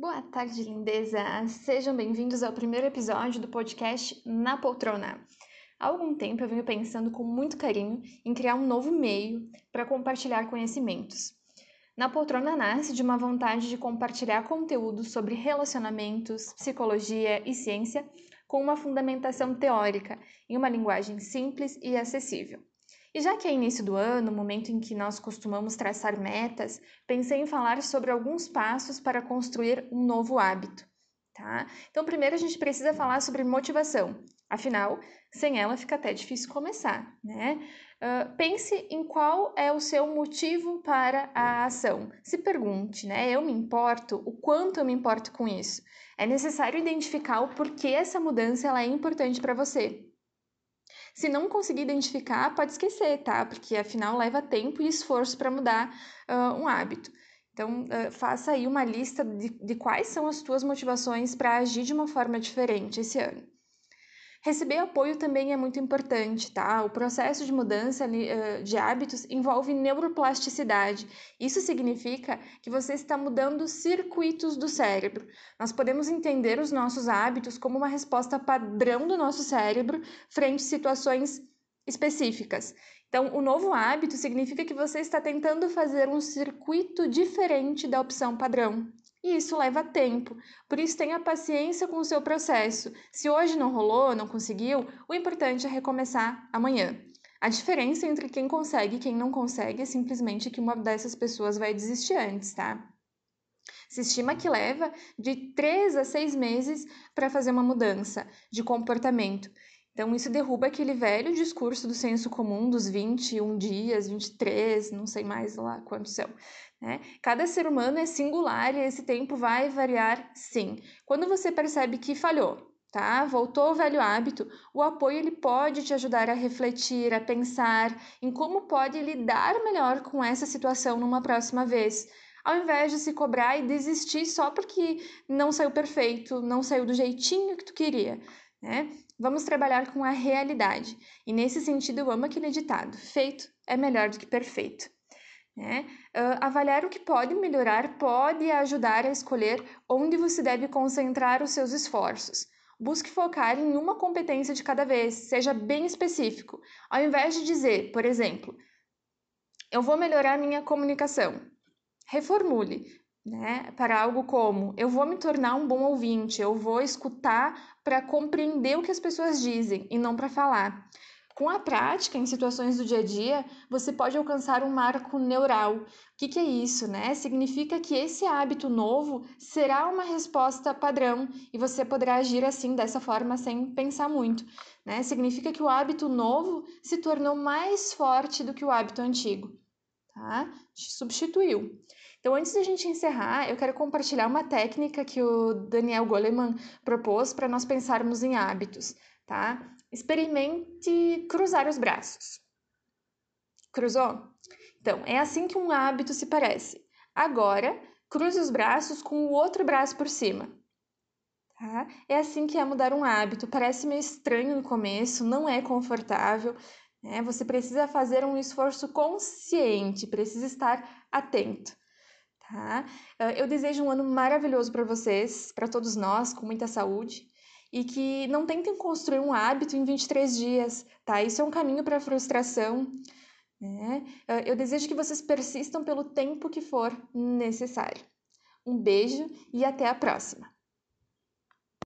Boa tarde, lindeza! Sejam bem-vindos ao primeiro episódio do podcast Na Poltrona. Há algum tempo eu venho pensando com muito carinho em criar um novo meio para compartilhar conhecimentos. Na Poltrona nasce de uma vontade de compartilhar conteúdo sobre relacionamentos, psicologia e ciência com uma fundamentação teórica em uma linguagem simples e acessível. E já que é início do ano, momento em que nós costumamos traçar metas, pensei em falar sobre alguns passos para construir um novo hábito. Tá? Então, primeiro a gente precisa falar sobre motivação. Afinal, sem ela fica até difícil começar, né? Uh, pense em qual é o seu motivo para a ação. Se pergunte, né? Eu me importo? O quanto eu me importo com isso? É necessário identificar o porquê essa mudança ela é importante para você. Se não conseguir identificar, pode esquecer, tá? Porque afinal leva tempo e esforço para mudar uh, um hábito. Então, uh, faça aí uma lista de, de quais são as tuas motivações para agir de uma forma diferente esse ano. Receber apoio também é muito importante, tá? O processo de mudança de hábitos envolve neuroplasticidade. Isso significa que você está mudando circuitos do cérebro. Nós podemos entender os nossos hábitos como uma resposta padrão do nosso cérebro frente a situações específicas. Então, o novo hábito significa que você está tentando fazer um circuito diferente da opção padrão. E isso leva tempo. Por isso, tenha paciência com o seu processo. Se hoje não rolou, não conseguiu, o importante é recomeçar amanhã. A diferença entre quem consegue e quem não consegue é simplesmente que uma dessas pessoas vai desistir antes, tá? Se estima que leva de 3 a 6 meses para fazer uma mudança de comportamento. Então, isso derruba aquele velho discurso do senso comum dos 21 dias, 23, não sei mais lá quantos são. Né? Cada ser humano é singular e esse tempo vai variar sim. Quando você percebe que falhou, tá? Voltou ao velho hábito, o apoio ele pode te ajudar a refletir, a pensar em como pode lidar melhor com essa situação numa próxima vez. Ao invés de se cobrar e desistir só porque não saiu perfeito, não saiu do jeitinho que tu queria. Né? Vamos trabalhar com a realidade. E nesse sentido, eu amo aquele ditado: feito é melhor do que perfeito. Né? Uh, avaliar o que pode melhorar pode ajudar a escolher onde você deve concentrar os seus esforços. Busque focar em uma competência de cada vez, seja bem específico. Ao invés de dizer, por exemplo, eu vou melhorar minha comunicação, reformule né, para algo como eu vou me tornar um bom ouvinte, eu vou escutar para compreender o que as pessoas dizem e não para falar. Com a prática, em situações do dia a dia, você pode alcançar um marco neural. O que, que é isso? Né? Significa que esse hábito novo será uma resposta padrão e você poderá agir assim, dessa forma, sem pensar muito. Né? Significa que o hábito novo se tornou mais forte do que o hábito antigo. Tá? Substituiu. Então, antes da gente encerrar, eu quero compartilhar uma técnica que o Daniel Goleman propôs para nós pensarmos em hábitos, tá? Experimente cruzar os braços. Cruzou? Então, é assim que um hábito se parece. Agora, cruze os braços com o outro braço por cima. Tá? É assim que é mudar um hábito. Parece meio estranho no começo, não é confortável. Né? Você precisa fazer um esforço consciente, precisa estar atento. Tá? Ah, eu desejo um ano maravilhoso para vocês, para todos nós, com muita saúde e que não tentem construir um hábito em 23 dias, tá? Isso é um caminho para a frustração. Né? Ah, eu desejo que vocês persistam pelo tempo que for necessário. Um beijo e até a próxima!